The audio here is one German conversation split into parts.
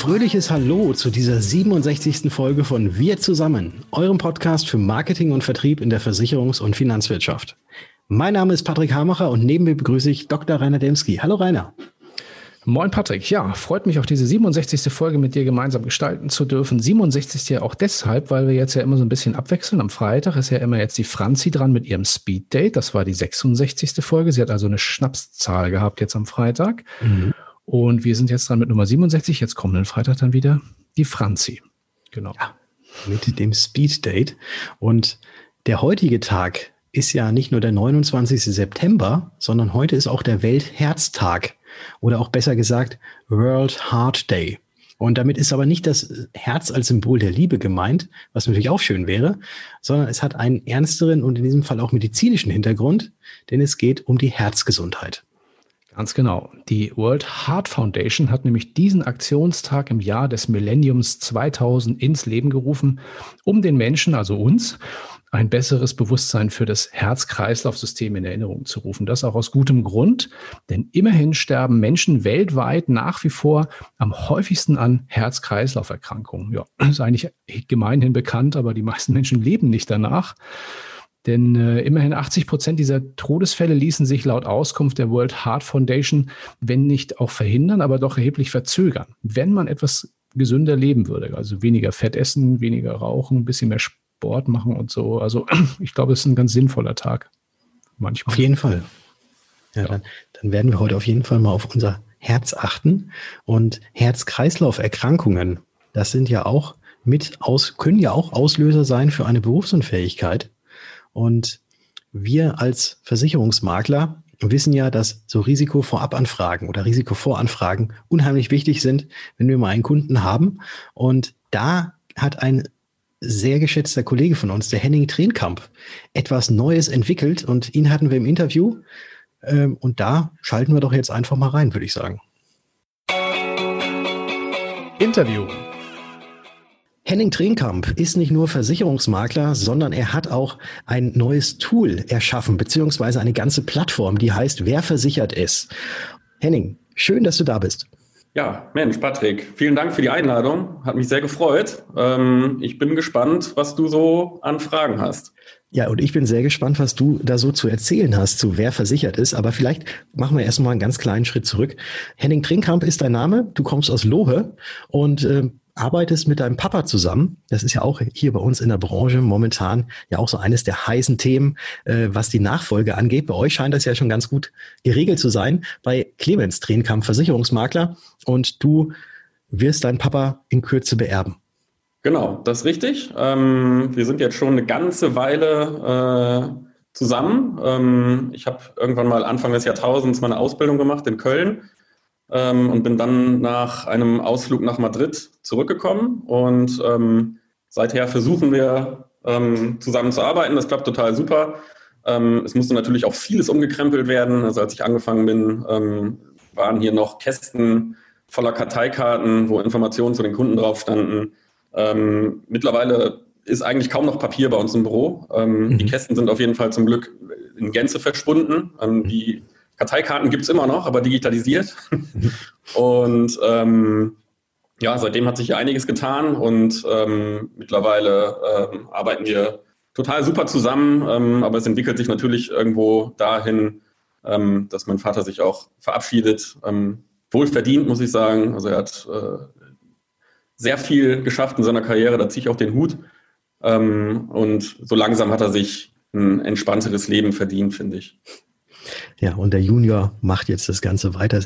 Fröhliches Hallo zu dieser 67. Folge von Wir zusammen, eurem Podcast für Marketing und Vertrieb in der Versicherungs- und Finanzwirtschaft. Mein Name ist Patrick Hamacher und neben mir begrüße ich Dr. Rainer Demski. Hallo Rainer. Moin Patrick, ja, freut mich auch diese 67. Folge mit dir gemeinsam gestalten zu dürfen. 67. ja auch deshalb, weil wir jetzt ja immer so ein bisschen abwechseln. Am Freitag ist ja immer jetzt die Franzi dran mit ihrem Speed Date. Das war die 66. Folge. Sie hat also eine Schnapszahl gehabt jetzt am Freitag. Mhm. Und wir sind jetzt dran mit Nummer 67. Jetzt kommen kommenden Freitag dann wieder die Franzi. Genau. Ja, mit dem Speed Date. Und der heutige Tag ist ja nicht nur der 29. September, sondern heute ist auch der Weltherztag oder auch besser gesagt World Heart Day. Und damit ist aber nicht das Herz als Symbol der Liebe gemeint, was natürlich auch schön wäre, sondern es hat einen ernsteren und in diesem Fall auch medizinischen Hintergrund, denn es geht um die Herzgesundheit. Ganz genau. Die World Heart Foundation hat nämlich diesen Aktionstag im Jahr des Millenniums 2000 ins Leben gerufen, um den Menschen, also uns, ein besseres Bewusstsein für das Herz-Kreislauf-System in Erinnerung zu rufen. Das auch aus gutem Grund, denn immerhin sterben Menschen weltweit nach wie vor am häufigsten an Herz-Kreislauf-Erkrankungen. Ja, ist eigentlich gemeinhin bekannt, aber die meisten Menschen leben nicht danach. Denn äh, immerhin 80 Prozent dieser Todesfälle ließen sich laut Auskunft der World Heart Foundation, wenn nicht auch verhindern, aber doch erheblich verzögern, wenn man etwas gesünder leben würde. Also weniger Fett essen, weniger rauchen, ein bisschen mehr Sport machen und so. Also ich glaube, es ist ein ganz sinnvoller Tag. Manchmal. Auf jeden Fall. Ja, ja. Dann, dann werden wir heute auf jeden Fall mal auf unser Herz achten. Und Herz-Kreislauf-Erkrankungen, das sind ja auch mit aus, können ja auch Auslöser sein für eine Berufsunfähigkeit. Und wir als Versicherungsmakler wissen ja, dass so Risikovorabanfragen oder Risikovoranfragen unheimlich wichtig sind, wenn wir mal einen Kunden haben. Und da hat ein sehr geschätzter Kollege von uns, der Henning Trenkamp, etwas Neues entwickelt und ihn hatten wir im Interview. Ähm, und da schalten wir doch jetzt einfach mal rein, würde ich sagen. Interview. Henning Trenkamp ist nicht nur Versicherungsmakler, sondern er hat auch ein neues Tool erschaffen, beziehungsweise eine ganze Plattform, die heißt Wer versichert ist. Henning, schön, dass du da bist. Ja, Mensch, Patrick, vielen Dank für die Einladung. Hat mich sehr gefreut. Ähm, ich bin gespannt, was du so an Fragen hast. Ja, und ich bin sehr gespannt, was du da so zu erzählen hast, zu wer versichert ist. Aber vielleicht machen wir erstmal einen ganz kleinen Schritt zurück. Henning Trinkkamp ist dein Name. Du kommst aus Lohe und äh, arbeitest mit deinem Papa zusammen. Das ist ja auch hier bei uns in der Branche momentan ja auch so eines der heißen Themen, äh, was die Nachfolge angeht. Bei euch scheint das ja schon ganz gut geregelt zu sein. Bei Clemens Tränenkamp, Versicherungsmakler. Und du wirst deinen Papa in Kürze beerben. Genau, das ist richtig. Ähm, wir sind jetzt schon eine ganze Weile äh, zusammen. Ähm, ich habe irgendwann mal Anfang des Jahrtausends meine Ausbildung gemacht in Köln ähm, und bin dann nach einem Ausflug nach Madrid zurückgekommen. Und ähm, seither versuchen wir ähm, zusammen zu arbeiten. Das klappt total super. Ähm, es musste natürlich auch vieles umgekrempelt werden. Also als ich angefangen bin, ähm, waren hier noch Kästen voller Karteikarten, wo Informationen zu den Kunden drauf standen. Ähm, mittlerweile ist eigentlich kaum noch Papier bei uns im Büro. Mhm. Die Kästen sind auf jeden Fall zum Glück in Gänze verschwunden. Die Karteikarten gibt es immer noch, aber digitalisiert. und ähm, ja, seitdem hat sich hier einiges getan und ähm, mittlerweile ähm, arbeiten wir total super zusammen, ähm, aber es entwickelt sich natürlich irgendwo dahin, ähm, dass mein Vater sich auch verabschiedet. Ähm, wohlverdient, muss ich sagen. Also er hat äh, sehr viel geschafft in seiner Karriere, da ziehe ich auch den Hut. Und so langsam hat er sich ein entspannteres Leben verdient, finde ich. Ja, und der Junior macht jetzt das Ganze weiter.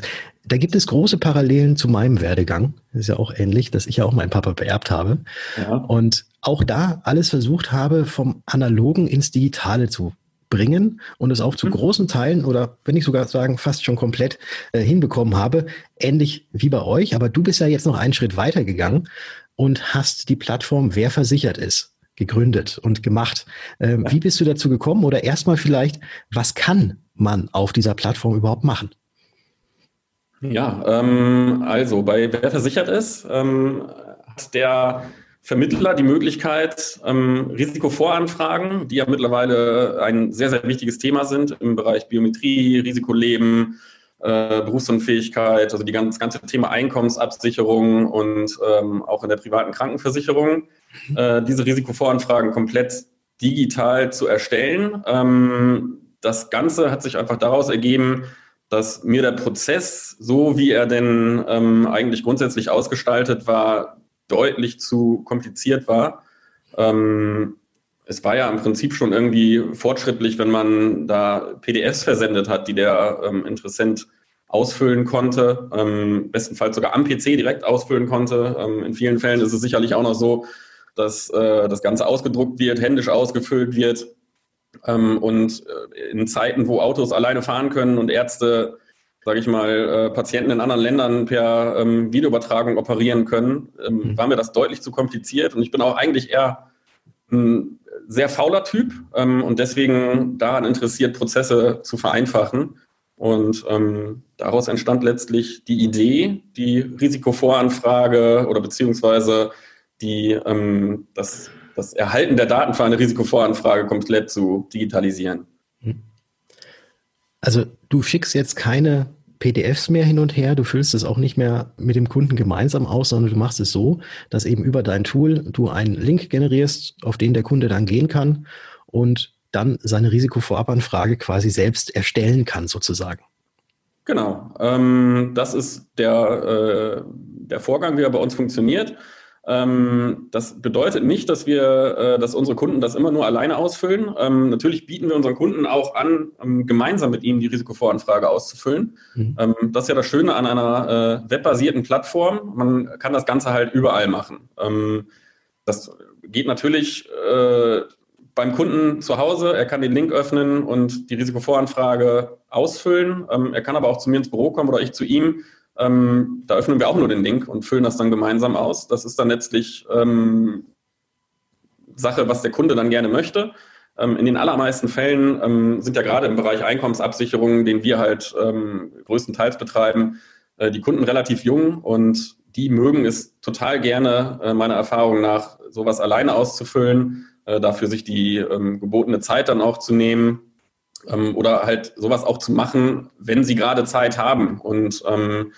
Da gibt es große Parallelen zu meinem Werdegang. Das ist ja auch ähnlich, dass ich ja auch meinen Papa beerbt habe. Ja. Und auch da alles versucht habe, vom Analogen ins Digitale zu bringen und es auch zu mhm. großen Teilen oder wenn ich sogar sagen, fast schon komplett äh, hinbekommen habe. Ähnlich wie bei euch. Aber du bist ja jetzt noch einen Schritt weiter gegangen und hast die Plattform Wer versichert ist gegründet und gemacht. Ähm, ja. Wie bist du dazu gekommen? Oder erstmal vielleicht, was kann man auf dieser Plattform überhaupt machen? Ja, ähm, also bei Wer versichert ist, ähm, hat der Vermittler die Möglichkeit, ähm, Risikovoranfragen, die ja mittlerweile ein sehr, sehr wichtiges Thema sind im Bereich Biometrie, Risikoleben, äh, Berufsunfähigkeit, also die ganz, das ganze Thema Einkommensabsicherung und ähm, auch in der privaten Krankenversicherung. Äh, diese Risikovoranfragen komplett digital zu erstellen. Ähm, das Ganze hat sich einfach daraus ergeben, dass mir der Prozess, so wie er denn ähm, eigentlich grundsätzlich ausgestaltet war, deutlich zu kompliziert war. Ähm, es war ja im Prinzip schon irgendwie fortschrittlich, wenn man da PDFs versendet hat, die der ähm, Interessent ausfüllen konnte, ähm, bestenfalls sogar am PC direkt ausfüllen konnte. Ähm, in vielen Fällen ist es sicherlich auch noch so, dass äh, das Ganze ausgedruckt wird, händisch ausgefüllt wird. Ähm, und äh, in Zeiten, wo Autos alleine fahren können und Ärzte, sage ich mal, äh, Patienten in anderen Ländern per ähm, Videoübertragung operieren können, ähm, mhm. war mir das deutlich zu kompliziert. Und ich bin auch eigentlich eher ein sehr fauler Typ ähm, und deswegen daran interessiert, Prozesse zu vereinfachen. Und ähm, daraus entstand letztlich die Idee, die Risikovoranfrage oder beziehungsweise die, ähm, das, das Erhalten der Daten für eine Risikovoranfrage komplett zu digitalisieren. Also du schickst jetzt keine PDFs mehr hin und her, du füllst es auch nicht mehr mit dem Kunden gemeinsam aus, sondern du machst es so, dass eben über dein Tool du einen Link generierst, auf den der Kunde dann gehen kann und dann seine Risikovorabanfrage quasi selbst erstellen kann, sozusagen. Genau, ähm, das ist der, äh, der Vorgang, wie er bei uns funktioniert. Ähm, das bedeutet nicht, dass wir, äh, dass unsere Kunden das immer nur alleine ausfüllen. Ähm, natürlich bieten wir unseren Kunden auch an, ähm, gemeinsam mit ihnen die Risikovoranfrage auszufüllen. Mhm. Das ist ja das Schöne an einer äh, webbasierten Plattform. Man kann das Ganze halt überall machen. Das geht natürlich äh, beim Kunden zu Hause. Er kann den Link öffnen und die Risikovoranfrage ausfüllen. Er kann aber auch zu mir ins Büro kommen oder ich zu ihm ähm, da öffnen wir auch nur den Link und füllen das dann gemeinsam aus. Das ist dann letztlich ähm, Sache, was der Kunde dann gerne möchte. Ähm, in den allermeisten Fällen ähm, sind ja gerade im Bereich Einkommensabsicherung, den wir halt ähm, größtenteils betreiben, äh, die Kunden relativ jung und die mögen es total gerne, äh, meiner Erfahrung nach, sowas alleine auszufüllen, äh, dafür sich die ähm, gebotene Zeit dann auch zu nehmen ähm, oder halt sowas auch zu machen, wenn sie gerade Zeit haben. Und ähm,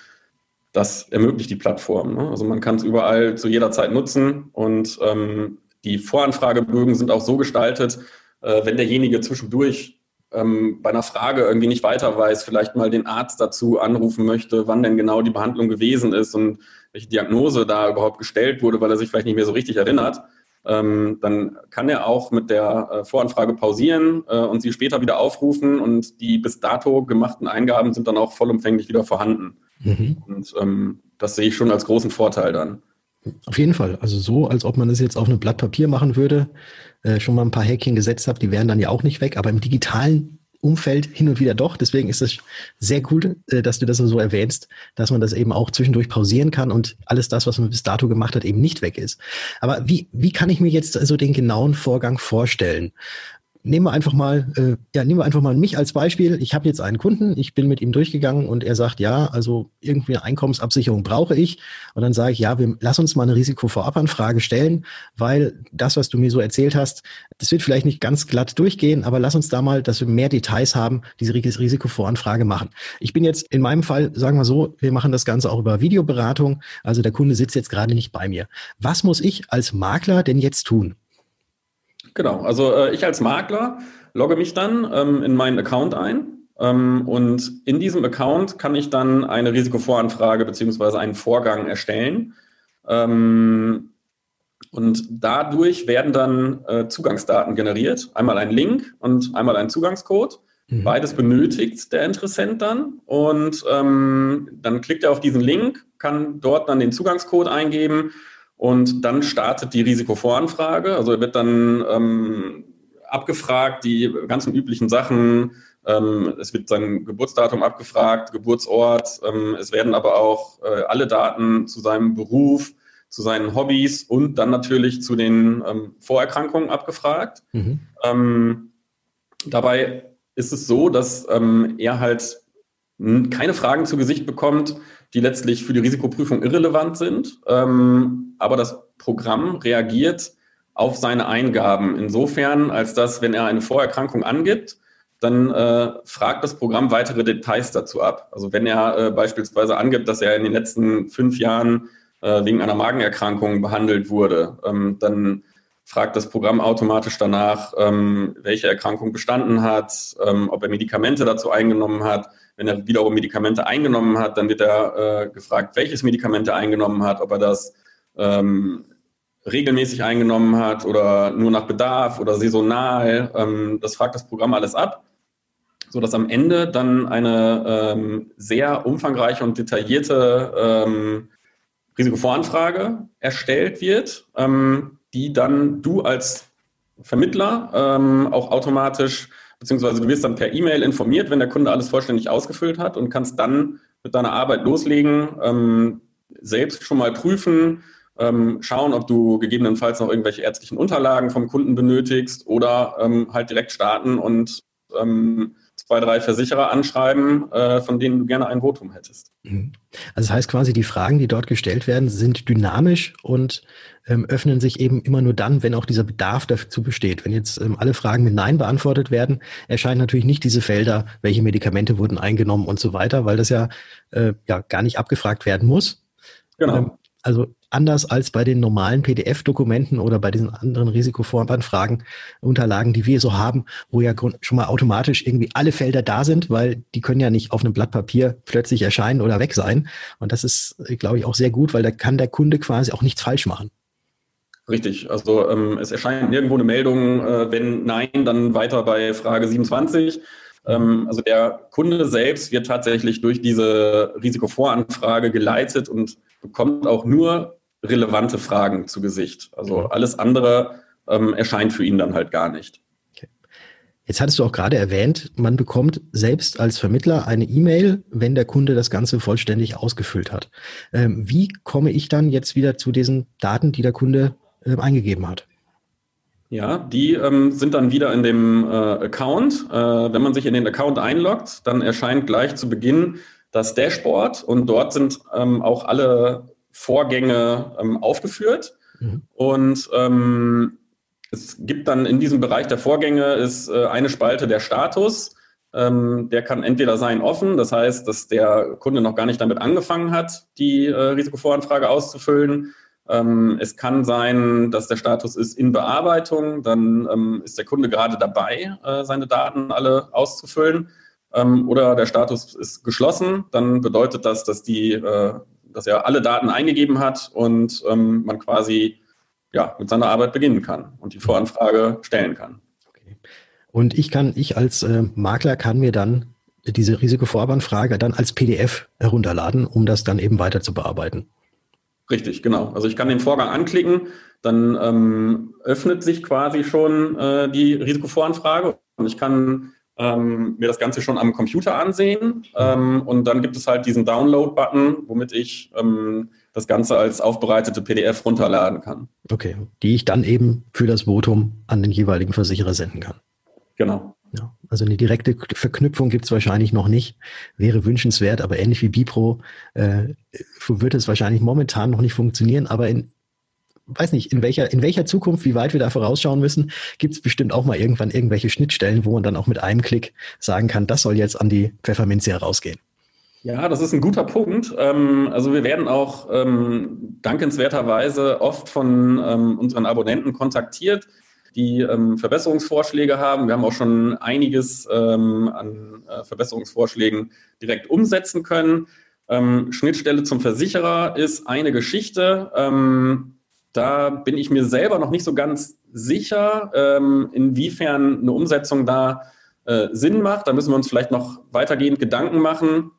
das ermöglicht die Plattform. Ne? Also man kann es überall zu jeder Zeit nutzen und ähm, die Voranfragebögen sind auch so gestaltet, äh, wenn derjenige zwischendurch ähm, bei einer Frage irgendwie nicht weiter weiß, vielleicht mal den Arzt dazu anrufen möchte, wann denn genau die Behandlung gewesen ist und welche Diagnose da überhaupt gestellt wurde, weil er sich vielleicht nicht mehr so richtig erinnert, ähm, dann kann er auch mit der äh, Voranfrage pausieren äh, und sie später wieder aufrufen und die bis dato gemachten Eingaben sind dann auch vollumfänglich wieder vorhanden. Mhm. Und ähm, das sehe ich schon als großen Vorteil dann. Auf jeden Fall. Also so, als ob man das jetzt auf einem Blatt Papier machen würde, äh, schon mal ein paar Häkchen gesetzt habe, die wären dann ja auch nicht weg, aber im digitalen Umfeld hin und wieder doch. Deswegen ist es sehr cool, äh, dass du das so erwähnst, dass man das eben auch zwischendurch pausieren kann und alles das, was man bis dato gemacht hat, eben nicht weg ist. Aber wie, wie kann ich mir jetzt also den genauen Vorgang vorstellen? Nehmen wir einfach mal, äh, ja, nehmen wir einfach mal mich als Beispiel. Ich habe jetzt einen Kunden, ich bin mit ihm durchgegangen und er sagt, ja, also irgendwie eine Einkommensabsicherung brauche ich. Und dann sage ich, ja, wir, lass uns mal eine Risikovorabanfrage stellen, weil das, was du mir so erzählt hast, das wird vielleicht nicht ganz glatt durchgehen, aber lass uns da mal, dass wir mehr Details haben, diese Risikovoranfrage machen. Ich bin jetzt in meinem Fall, sagen wir so, wir machen das Ganze auch über Videoberatung. Also der Kunde sitzt jetzt gerade nicht bei mir. Was muss ich als Makler denn jetzt tun? Genau, also äh, ich als Makler logge mich dann ähm, in meinen Account ein ähm, und in diesem Account kann ich dann eine Risikovoranfrage beziehungsweise einen Vorgang erstellen. Ähm, und dadurch werden dann äh, Zugangsdaten generiert. Einmal ein Link und einmal ein Zugangscode. Mhm. Beides benötigt der Interessent dann. Und ähm, dann klickt er auf diesen Link, kann dort dann den Zugangscode eingeben und dann startet die Risikovoranfrage. Also er wird dann ähm, abgefragt, die ganzen üblichen Sachen. Ähm, es wird sein Geburtsdatum abgefragt, Geburtsort. Ähm, es werden aber auch äh, alle Daten zu seinem Beruf, zu seinen Hobbys und dann natürlich zu den ähm, Vorerkrankungen abgefragt. Mhm. Ähm, dabei ist es so, dass ähm, er halt keine Fragen zu Gesicht bekommt, die letztlich für die Risikoprüfung irrelevant sind. Ähm, aber das Programm reagiert auf seine Eingaben insofern, als dass, wenn er eine Vorerkrankung angibt, dann äh, fragt das Programm weitere Details dazu ab. Also wenn er äh, beispielsweise angibt, dass er in den letzten fünf Jahren äh, wegen einer Magenerkrankung behandelt wurde, ähm, dann fragt das Programm automatisch danach, ähm, welche Erkrankung bestanden hat, ob er Medikamente dazu eingenommen hat. Wenn er wiederum Medikamente eingenommen hat, dann wird er äh, gefragt, welches Medikament er eingenommen hat, ob er das ähm, regelmäßig eingenommen hat oder nur nach Bedarf oder saisonal. Ähm, das fragt das Programm alles ab, sodass am Ende dann eine ähm, sehr umfangreiche und detaillierte ähm, Risikovoranfrage erstellt wird, ähm, die dann du als Vermittler ähm, auch automatisch, beziehungsweise du wirst dann per E-Mail informiert, wenn der Kunde alles vollständig ausgefüllt hat und kannst dann mit deiner Arbeit loslegen, ähm, selbst schon mal prüfen, ähm, schauen, ob du gegebenenfalls noch irgendwelche ärztlichen Unterlagen vom Kunden benötigst oder ähm, halt direkt starten und ähm, zwei, drei Versicherer anschreiben, äh, von denen du gerne ein Votum hättest. Mhm. Also das heißt quasi, die Fragen, die dort gestellt werden, sind dynamisch und ähm, öffnen sich eben immer nur dann, wenn auch dieser Bedarf dazu besteht. Wenn jetzt ähm, alle Fragen mit Nein beantwortet werden, erscheinen natürlich nicht diese Felder, welche Medikamente wurden eingenommen und so weiter, weil das ja, äh, ja gar nicht abgefragt werden muss. Genau. Ähm, also anders als bei den normalen PDF-Dokumenten oder bei diesen anderen Risikovoranfragen, Unterlagen, die wir so haben, wo ja schon mal automatisch irgendwie alle Felder da sind, weil die können ja nicht auf einem Blatt Papier plötzlich erscheinen oder weg sein. Und das ist, glaube ich, auch sehr gut, weil da kann der Kunde quasi auch nichts falsch machen. Richtig, also ähm, es erscheint nirgendwo eine Meldung, äh, wenn nein, dann weiter bei Frage 27. Ähm, also der Kunde selbst wird tatsächlich durch diese Risikovoranfrage geleitet und bekommt auch nur relevante Fragen zu Gesicht. Also mhm. alles andere ähm, erscheint für ihn dann halt gar nicht. Okay. Jetzt hattest du auch gerade erwähnt, man bekommt selbst als Vermittler eine E-Mail, wenn der Kunde das Ganze vollständig ausgefüllt hat. Ähm, wie komme ich dann jetzt wieder zu diesen Daten, die der Kunde äh, eingegeben hat? Ja, die ähm, sind dann wieder in dem äh, Account. Äh, wenn man sich in den Account einloggt, dann erscheint gleich zu Beginn das Dashboard und dort sind ähm, auch alle Vorgänge ähm, aufgeführt. Mhm. Und ähm, es gibt dann in diesem Bereich der Vorgänge ist äh, eine Spalte der Status. Ähm, der kann entweder sein offen, das heißt, dass der Kunde noch gar nicht damit angefangen hat, die äh, Risikovoranfrage auszufüllen. Ähm, es kann sein, dass der Status ist in Bearbeitung, dann ähm, ist der Kunde gerade dabei, äh, seine Daten alle auszufüllen ähm, oder der Status ist geschlossen, dann bedeutet das, dass die, äh, dass er alle Daten eingegeben hat und ähm, man quasi ja, mit seiner Arbeit beginnen kann und die Voranfrage stellen kann. Okay. Und ich kann, ich als äh, Makler kann mir dann diese Risikovoranfrage dann als PDF herunterladen, um das dann eben weiter zu bearbeiten. Richtig, genau. Also ich kann den Vorgang anklicken, dann ähm, öffnet sich quasi schon äh, die Risikovoranfrage und ich kann ähm, mir das Ganze schon am Computer ansehen. Ähm, und dann gibt es halt diesen Download-Button, womit ich ähm, das Ganze als aufbereitete PDF runterladen kann. Okay, die ich dann eben für das Votum an den jeweiligen Versicherer senden kann. Genau. Ja, also eine direkte Verknüpfung gibt es wahrscheinlich noch nicht. Wäre wünschenswert, aber ähnlich wie Bipro äh, wird es wahrscheinlich momentan noch nicht funktionieren. Aber in weiß nicht, in welcher, in welcher Zukunft, wie weit wir da vorausschauen müssen, gibt es bestimmt auch mal irgendwann irgendwelche Schnittstellen, wo man dann auch mit einem Klick sagen kann, das soll jetzt an die Pfefferminze herausgehen. Ja, das ist ein guter Punkt. Ähm, also wir werden auch ähm, dankenswerterweise oft von ähm, unseren Abonnenten kontaktiert, die Verbesserungsvorschläge haben. Wir haben auch schon einiges an äh, Verbesserungsvorschlägen direkt umsetzen können. Schnittstelle zum Versicherer ist eine Geschichte. Da bin ich mir selber noch nicht so ganz sicher, ähm, inwiefern eine Umsetzung da äh, Sinn macht. Da müssen wir uns vielleicht noch weitergehend Gedanken machen.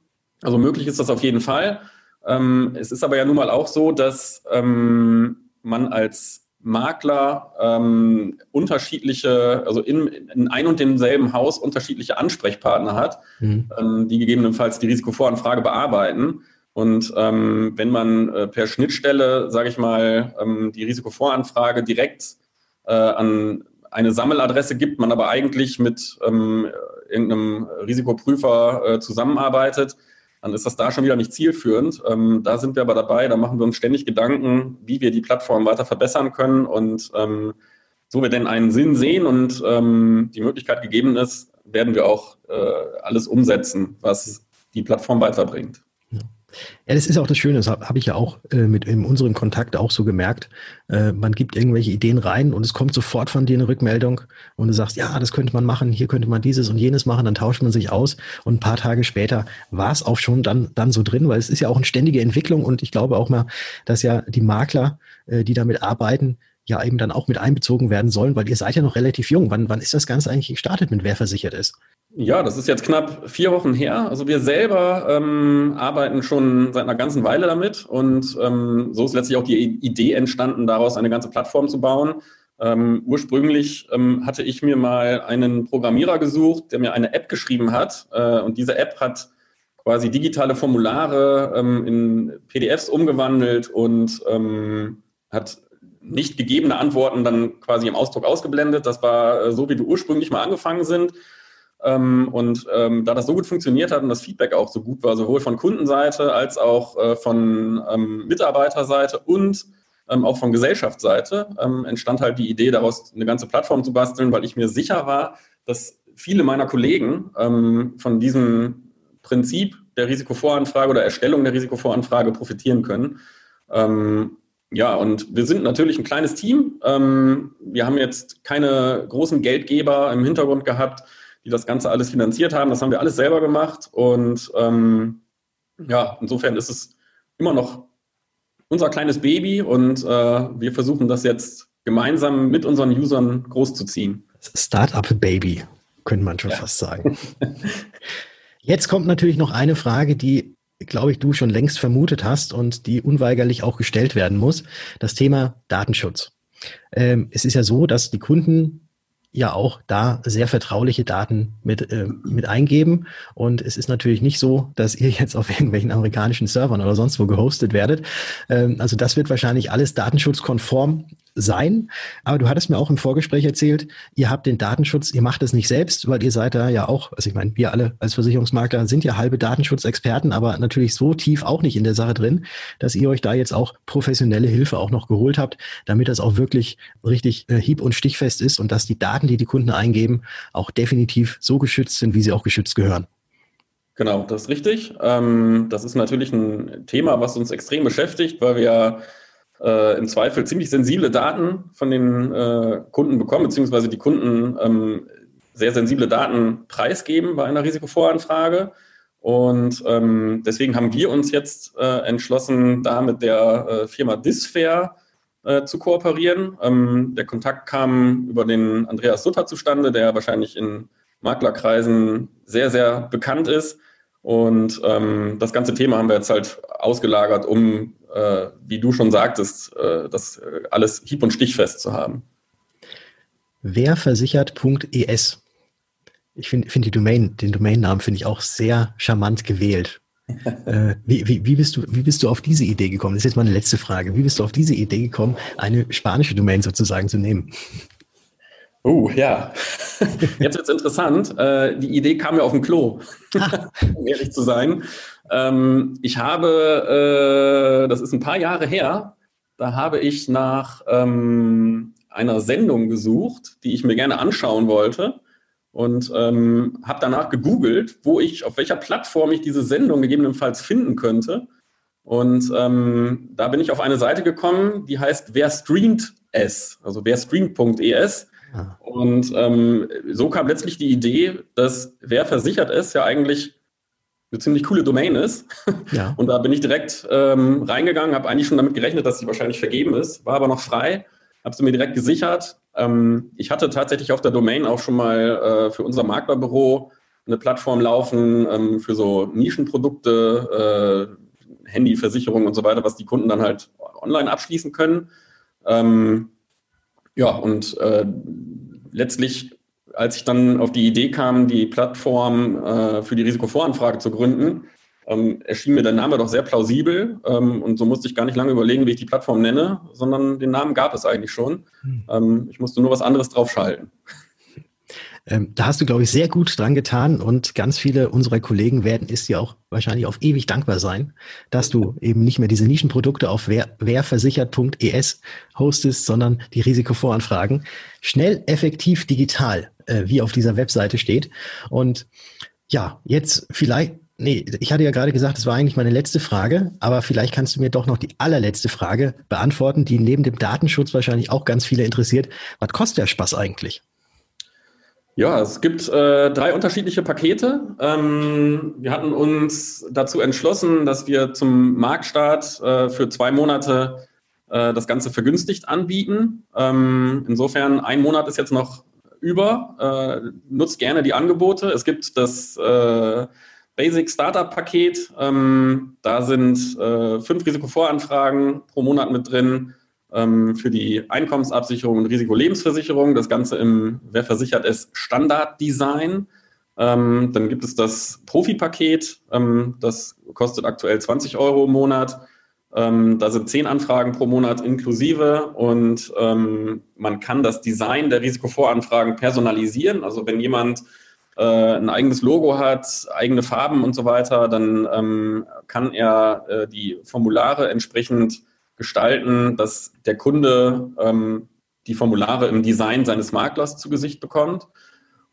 Also möglich ist das auf jeden Fall. Ähm, es ist aber ja nun mal auch so, dass ähm, man als Makler ähm, unterschiedliche, also in, in ein und demselben Haus unterschiedliche Ansprechpartner hat, mhm. ähm, die gegebenenfalls die Risikovoranfrage bearbeiten. Und ähm, wenn man äh, per Schnittstelle, sage ich mal, ähm, die Risikovoranfrage direkt äh, an eine Sammeladresse gibt, man aber eigentlich mit ähm, irgendeinem Risikoprüfer äh, zusammenarbeitet, dann ist das da schon wieder nicht zielführend. Ähm, da sind wir aber dabei, da machen wir uns ständig Gedanken, wie wir die Plattform weiter verbessern können und ähm, so wir denn einen Sinn sehen und ähm, die Möglichkeit gegeben ist, werden wir auch äh, alles umsetzen, was die Plattform weiterbringt. Ja, das ist auch das Schöne, das habe hab ich ja auch äh, mit in unserem Kontakt auch so gemerkt. Äh, man gibt irgendwelche Ideen rein und es kommt sofort von dir eine Rückmeldung und du sagst, ja, das könnte man machen, hier könnte man dieses und jenes machen, dann tauscht man sich aus und ein paar Tage später war es auch schon dann, dann so drin, weil es ist ja auch eine ständige Entwicklung und ich glaube auch mal, dass ja die Makler, äh, die damit arbeiten, ja eben dann auch mit einbezogen werden sollen, weil ihr seid ja noch relativ jung. Wann, wann ist das Ganze eigentlich gestartet mit wer versichert ist? Ja, das ist jetzt knapp vier Wochen her. Also wir selber ähm, arbeiten schon seit einer ganzen Weile damit und ähm, so ist letztlich auch die Idee entstanden, daraus eine ganze Plattform zu bauen. Ähm, ursprünglich ähm, hatte ich mir mal einen Programmierer gesucht, der mir eine App geschrieben hat äh, und diese App hat quasi digitale Formulare ähm, in PDFs umgewandelt und ähm, hat nicht gegebene Antworten dann quasi im Ausdruck ausgeblendet. Das war äh, so, wie wir ursprünglich mal angefangen sind. Ähm, und ähm, da das so gut funktioniert hat und das Feedback auch so gut war, sowohl von Kundenseite als auch äh, von ähm, Mitarbeiterseite und ähm, auch von Gesellschaftsseite, ähm, entstand halt die Idee, daraus eine ganze Plattform zu basteln, weil ich mir sicher war, dass viele meiner Kollegen ähm, von diesem Prinzip der Risikovoranfrage oder Erstellung der Risikovoranfrage profitieren können. Ja, und wir sind natürlich ein kleines Team. wir haben jetzt keine großen Geldgeber im Hintergrund gehabt, die das Ganze alles finanziert haben. Das haben wir alles selber gemacht. Und ähm, ja, insofern ist es immer noch unser kleines Baby und äh, wir versuchen das jetzt gemeinsam mit unseren Usern großzuziehen. Startup-Baby, könnte man schon ja. fast sagen. Jetzt kommt natürlich noch eine Frage, die, glaube ich, du schon längst vermutet hast und die unweigerlich auch gestellt werden muss. Das Thema Datenschutz. Ähm, es ist ja so, dass die Kunden ja auch da sehr vertrauliche Daten mit, äh, mit eingeben. Und es ist natürlich nicht so, dass ihr jetzt auf irgendwelchen amerikanischen Servern oder sonst wo gehostet werdet. Ähm, also das wird wahrscheinlich alles datenschutzkonform sein. Aber du hattest mir auch im Vorgespräch erzählt, ihr habt den Datenschutz, ihr macht es nicht selbst, weil ihr seid da ja auch, also ich meine, wir alle als Versicherungsmakler sind ja halbe Datenschutzexperten, aber natürlich so tief auch nicht in der Sache drin, dass ihr euch da jetzt auch professionelle Hilfe auch noch geholt habt, damit das auch wirklich richtig äh, hieb- und stichfest ist und dass die Daten, die die Kunden eingeben, auch definitiv so geschützt sind, wie sie auch geschützt gehören. Genau, das ist richtig. Ähm, das ist natürlich ein Thema, was uns extrem beschäftigt, weil wir äh, im Zweifel ziemlich sensible Daten von den äh, Kunden bekommen, beziehungsweise die Kunden ähm, sehr sensible Daten preisgeben bei einer Risikovoranfrage. Und ähm, deswegen haben wir uns jetzt äh, entschlossen, da mit der äh, Firma Disfair äh, zu kooperieren. Ähm, der Kontakt kam über den Andreas Sutter zustande, der wahrscheinlich in Maklerkreisen sehr, sehr bekannt ist. Und ähm, das ganze Thema haben wir jetzt halt ausgelagert, um äh, wie du schon sagtest, äh, das äh, alles hieb- und stichfest zu haben. Werversichert.es. Ich finde find die Domain, den Domainnamen finde ich auch sehr charmant gewählt. äh, wie, wie, wie, bist du, wie bist du auf diese Idee gekommen? Das ist jetzt meine letzte Frage. Wie bist du auf diese Idee gekommen, eine spanische Domain sozusagen zu nehmen? Oh, ja. Jetzt wird es interessant. Äh, die Idee kam mir auf dem Klo, um ehrlich zu sein. Ähm, ich habe, äh, das ist ein paar Jahre her, da habe ich nach ähm, einer Sendung gesucht, die ich mir gerne anschauen wollte und ähm, habe danach gegoogelt, wo ich, auf welcher Plattform ich diese Sendung gegebenenfalls finden könnte. Und ähm, da bin ich auf eine Seite gekommen, die heißt Wer streamt es, also wer streamt.es. Ah. Und ähm, so kam letztlich die Idee, dass wer versichert ist, ja eigentlich eine ziemlich coole Domain ist. Ja. Und da bin ich direkt ähm, reingegangen, habe eigentlich schon damit gerechnet, dass sie wahrscheinlich vergeben ist, war aber noch frei, habe sie mir direkt gesichert. Ähm, ich hatte tatsächlich auf der Domain auch schon mal äh, für unser Maklerbüro eine Plattform laufen ähm, für so Nischenprodukte, äh, Handyversicherung und so weiter, was die Kunden dann halt online abschließen können. Ähm, ja, und äh, letztlich als ich dann auf die Idee kam, die Plattform äh, für die Risikovoranfrage zu gründen, ähm, erschien mir der Name doch sehr plausibel. Ähm, und so musste ich gar nicht lange überlegen, wie ich die Plattform nenne, sondern den Namen gab es eigentlich schon. Hm. Ähm, ich musste nur was anderes draufschalten. Ähm, da hast du, glaube ich, sehr gut dran getan und ganz viele unserer Kollegen werden es dir auch wahrscheinlich auf ewig dankbar sein, dass du eben nicht mehr diese Nischenprodukte auf wer, werversichert.es hostest, sondern die Risikovoranfragen schnell, effektiv, digital, äh, wie auf dieser Webseite steht. Und ja, jetzt vielleicht Nee, ich hatte ja gerade gesagt, das war eigentlich meine letzte Frage, aber vielleicht kannst du mir doch noch die allerletzte Frage beantworten, die neben dem Datenschutz wahrscheinlich auch ganz viele interessiert. Was kostet der Spaß eigentlich? Ja, es gibt äh, drei unterschiedliche Pakete. Ähm, wir hatten uns dazu entschlossen, dass wir zum Marktstart äh, für zwei Monate äh, das Ganze vergünstigt anbieten. Ähm, insofern, ein Monat ist jetzt noch über. Äh, nutzt gerne die Angebote. Es gibt das äh, Basic Startup Paket. Ähm, da sind äh, fünf Risikovoranfragen pro Monat mit drin für die Einkommensabsicherung und Risikolebensversicherung. Das Ganze im, wer versichert ist, Standarddesign. Ähm, dann gibt es das Profi-Paket. Ähm, das kostet aktuell 20 Euro im Monat. Ähm, da sind zehn Anfragen pro Monat inklusive und ähm, man kann das Design der Risikovoranfragen personalisieren. Also wenn jemand äh, ein eigenes Logo hat, eigene Farben und so weiter, dann ähm, kann er äh, die Formulare entsprechend gestalten, dass der Kunde ähm, die Formulare im Design seines Maklers zu Gesicht bekommt.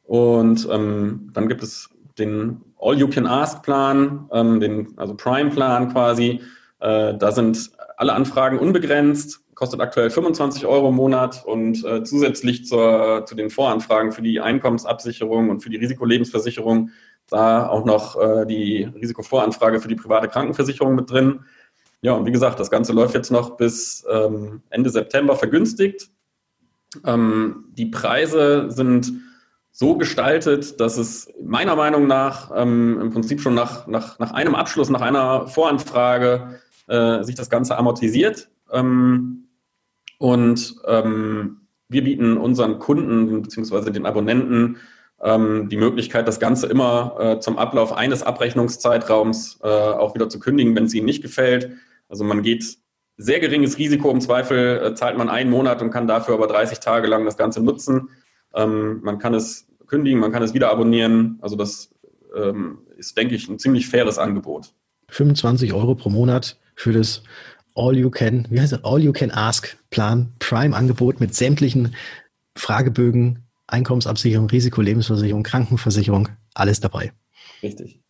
Und ähm, dann gibt es den All-You-Can-Ask-Plan, ähm, den, also Prime-Plan quasi. Äh, da sind alle Anfragen unbegrenzt kostet aktuell 25 Euro im Monat und äh, zusätzlich zur, zu den Voranfragen für die Einkommensabsicherung und für die Risikolebensversicherung da auch noch äh, die Risikovoranfrage für die private Krankenversicherung mit drin. Ja, und wie gesagt, das Ganze läuft jetzt noch bis ähm, Ende September vergünstigt. Ähm, die Preise sind so gestaltet, dass es meiner Meinung nach ähm, im Prinzip schon nach, nach, nach einem Abschluss, nach einer Voranfrage äh, sich das Ganze amortisiert. Ähm, und ähm, wir bieten unseren Kunden bzw. den Abonnenten die Möglichkeit, das Ganze immer äh, zum Ablauf eines Abrechnungszeitraums äh, auch wieder zu kündigen, wenn es Ihnen nicht gefällt. Also man geht sehr geringes Risiko. Im Zweifel äh, zahlt man einen Monat und kann dafür aber 30 Tage lang das Ganze nutzen. Ähm, man kann es kündigen, man kann es wieder abonnieren. Also das ähm, ist, denke ich, ein ziemlich faires Angebot. 25 Euro pro Monat für das All You Can, wie heißt es? All You Can Ask Plan, Prime-Angebot mit sämtlichen Fragebögen, Einkommensabsicherung, Risikolebensversicherung, Krankenversicherung, alles dabei. Richtig.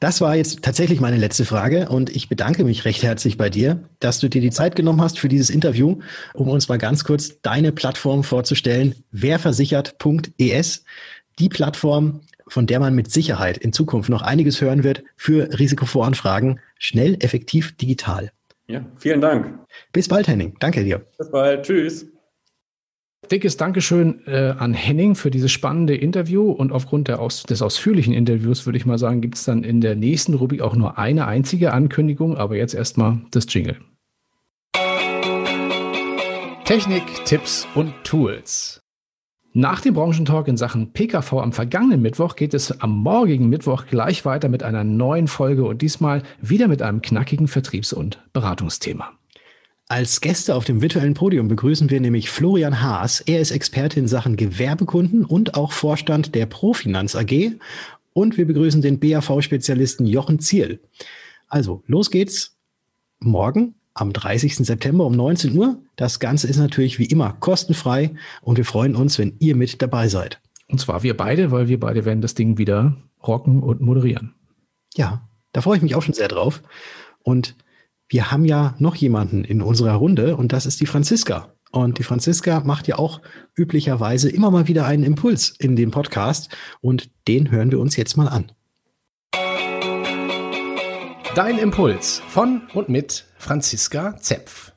Das war jetzt tatsächlich meine letzte Frage und ich bedanke mich recht herzlich bei dir, dass du dir die Zeit genommen hast für dieses Interview, um uns mal ganz kurz deine Plattform vorzustellen, werversichert.es, die Plattform, von der man mit Sicherheit in Zukunft noch einiges hören wird für Risikovoranfragen, schnell, effektiv, digital. Ja, vielen Dank. Bis bald, Henning. Danke dir. Bis bald. Tschüss. Dickes Dankeschön äh, an Henning für dieses spannende Interview. Und aufgrund aus, des ausführlichen Interviews würde ich mal sagen, gibt es dann in der nächsten Rubrik auch nur eine einzige Ankündigung. Aber jetzt erstmal das Jingle. Technik, Tipps und Tools. Nach dem Branchentalk in Sachen PKV am vergangenen Mittwoch geht es am morgigen Mittwoch gleich weiter mit einer neuen Folge und diesmal wieder mit einem knackigen Vertriebs- und Beratungsthema. Als Gäste auf dem virtuellen Podium begrüßen wir nämlich Florian Haas. Er ist Experte in Sachen Gewerbekunden und auch Vorstand der Profinanz AG. Und wir begrüßen den BAV-Spezialisten Jochen Ziel. Also, los geht's. Morgen am 30. September um 19 Uhr. Das Ganze ist natürlich wie immer kostenfrei und wir freuen uns, wenn ihr mit dabei seid. Und zwar wir beide, weil wir beide werden das Ding wieder rocken und moderieren. Ja, da freue ich mich auch schon sehr drauf. Und wir haben ja noch jemanden in unserer Runde und das ist die Franziska. Und die Franziska macht ja auch üblicherweise immer mal wieder einen Impuls in dem Podcast und den hören wir uns jetzt mal an. Dein Impuls von und mit Franziska Zepf.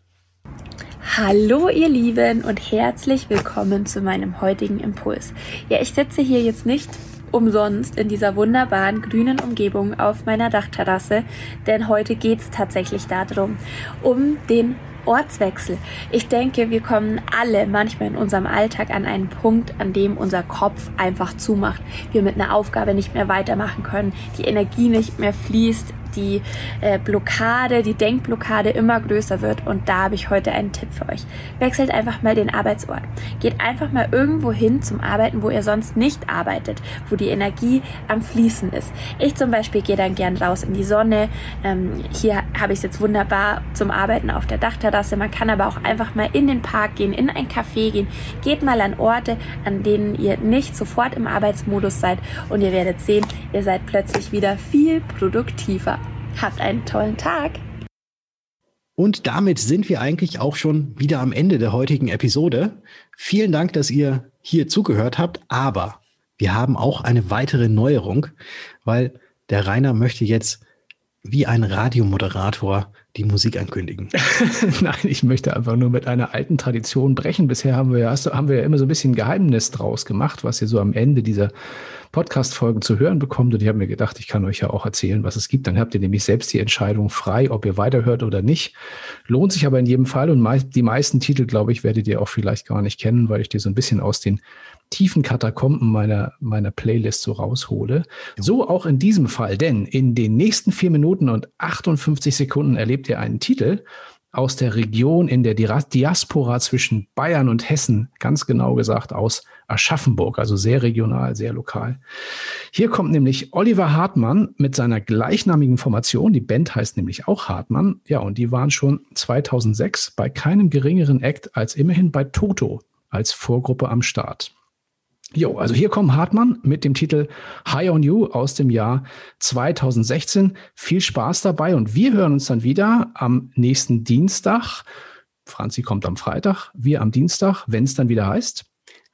Hallo ihr Lieben und herzlich willkommen zu meinem heutigen Impuls. Ja, ich sitze hier jetzt nicht umsonst in dieser wunderbaren grünen Umgebung auf meiner Dachterrasse, denn heute geht es tatsächlich darum, um den Ortswechsel. Ich denke, wir kommen alle manchmal in unserem Alltag an einen Punkt, an dem unser Kopf einfach zumacht. Wir mit einer Aufgabe nicht mehr weitermachen können, die Energie nicht mehr fließt, die äh, Blockade, die Denkblockade immer größer wird. Und da habe ich heute einen Tipp für euch. Wechselt einfach mal den Arbeitsort. Geht einfach mal irgendwo hin zum Arbeiten, wo ihr sonst nicht arbeitet, wo die Energie am Fließen ist. Ich zum Beispiel gehe dann gern raus in die Sonne. Ähm, hier habe ich es jetzt wunderbar zum Arbeiten auf der Dachterrasse. Man kann aber auch einfach mal in den Park gehen, in ein Café gehen. Geht mal an Orte, an denen ihr nicht sofort im Arbeitsmodus seid und ihr werdet sehen, ihr seid plötzlich wieder viel produktiver. Habt einen tollen Tag! Und damit sind wir eigentlich auch schon wieder am Ende der heutigen Episode. Vielen Dank, dass ihr hier zugehört habt, aber wir haben auch eine weitere Neuerung, weil der Rainer möchte jetzt wie ein Radiomoderator die Musik ankündigen. Nein, ich möchte einfach nur mit einer alten Tradition brechen. Bisher haben wir, haben wir ja immer so ein bisschen Geheimnis draus gemacht, was ihr so am Ende dieser Podcast-Folgen zu hören bekommt. Und ich habe mir gedacht, ich kann euch ja auch erzählen, was es gibt. Dann habt ihr nämlich selbst die Entscheidung frei, ob ihr weiterhört oder nicht. Lohnt sich aber in jedem Fall. Und die meisten Titel, glaube ich, werdet ihr auch vielleicht gar nicht kennen, weil ich dir so ein bisschen aus den tiefen Katakomben meiner, meiner Playlist so raushole. So auch in diesem Fall, denn in den nächsten vier Minuten und 58 Sekunden erlebt ihr einen Titel, aus der Region in der Diaspora zwischen Bayern und Hessen, ganz genau gesagt aus Aschaffenburg, also sehr regional, sehr lokal. Hier kommt nämlich Oliver Hartmann mit seiner gleichnamigen Formation. Die Band heißt nämlich auch Hartmann. Ja, und die waren schon 2006 bei keinem geringeren Act als immerhin bei Toto als Vorgruppe am Start. Jo, also hier kommt Hartmann mit dem Titel High on You aus dem Jahr 2016. Viel Spaß dabei und wir hören uns dann wieder am nächsten Dienstag. Franzi kommt am Freitag, wir am Dienstag, wenn es dann wieder heißt.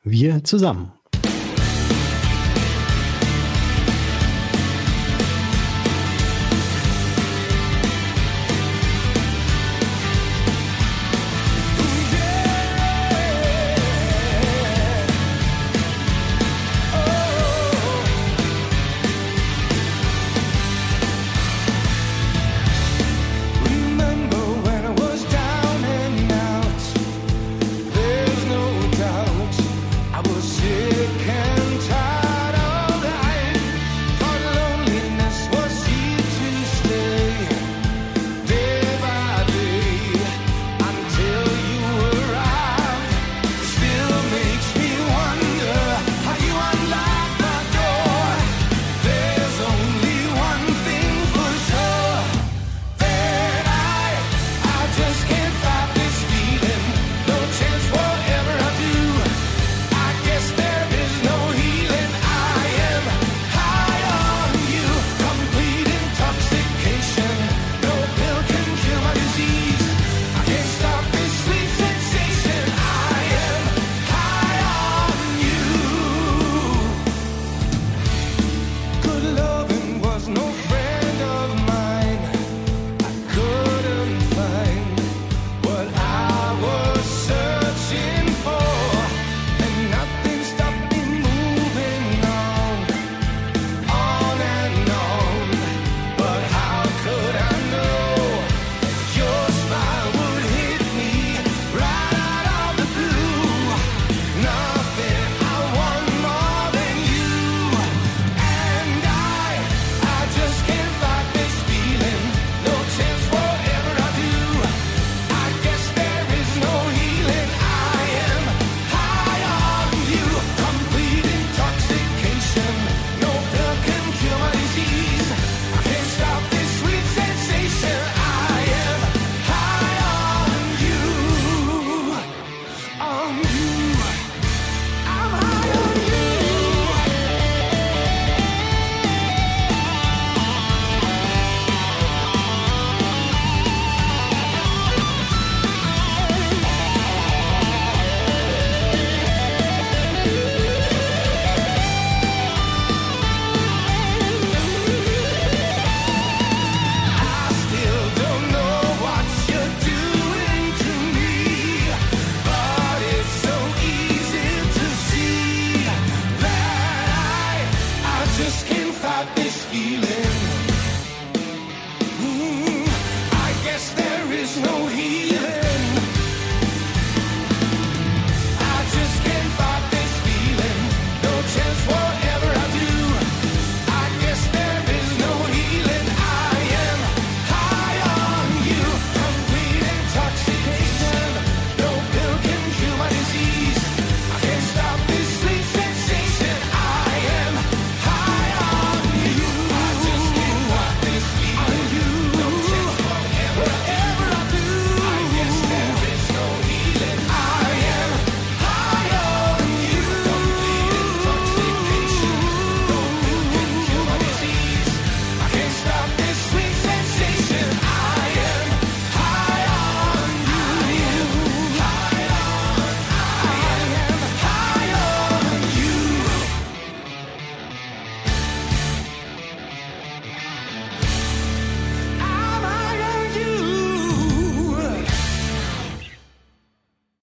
Wir zusammen.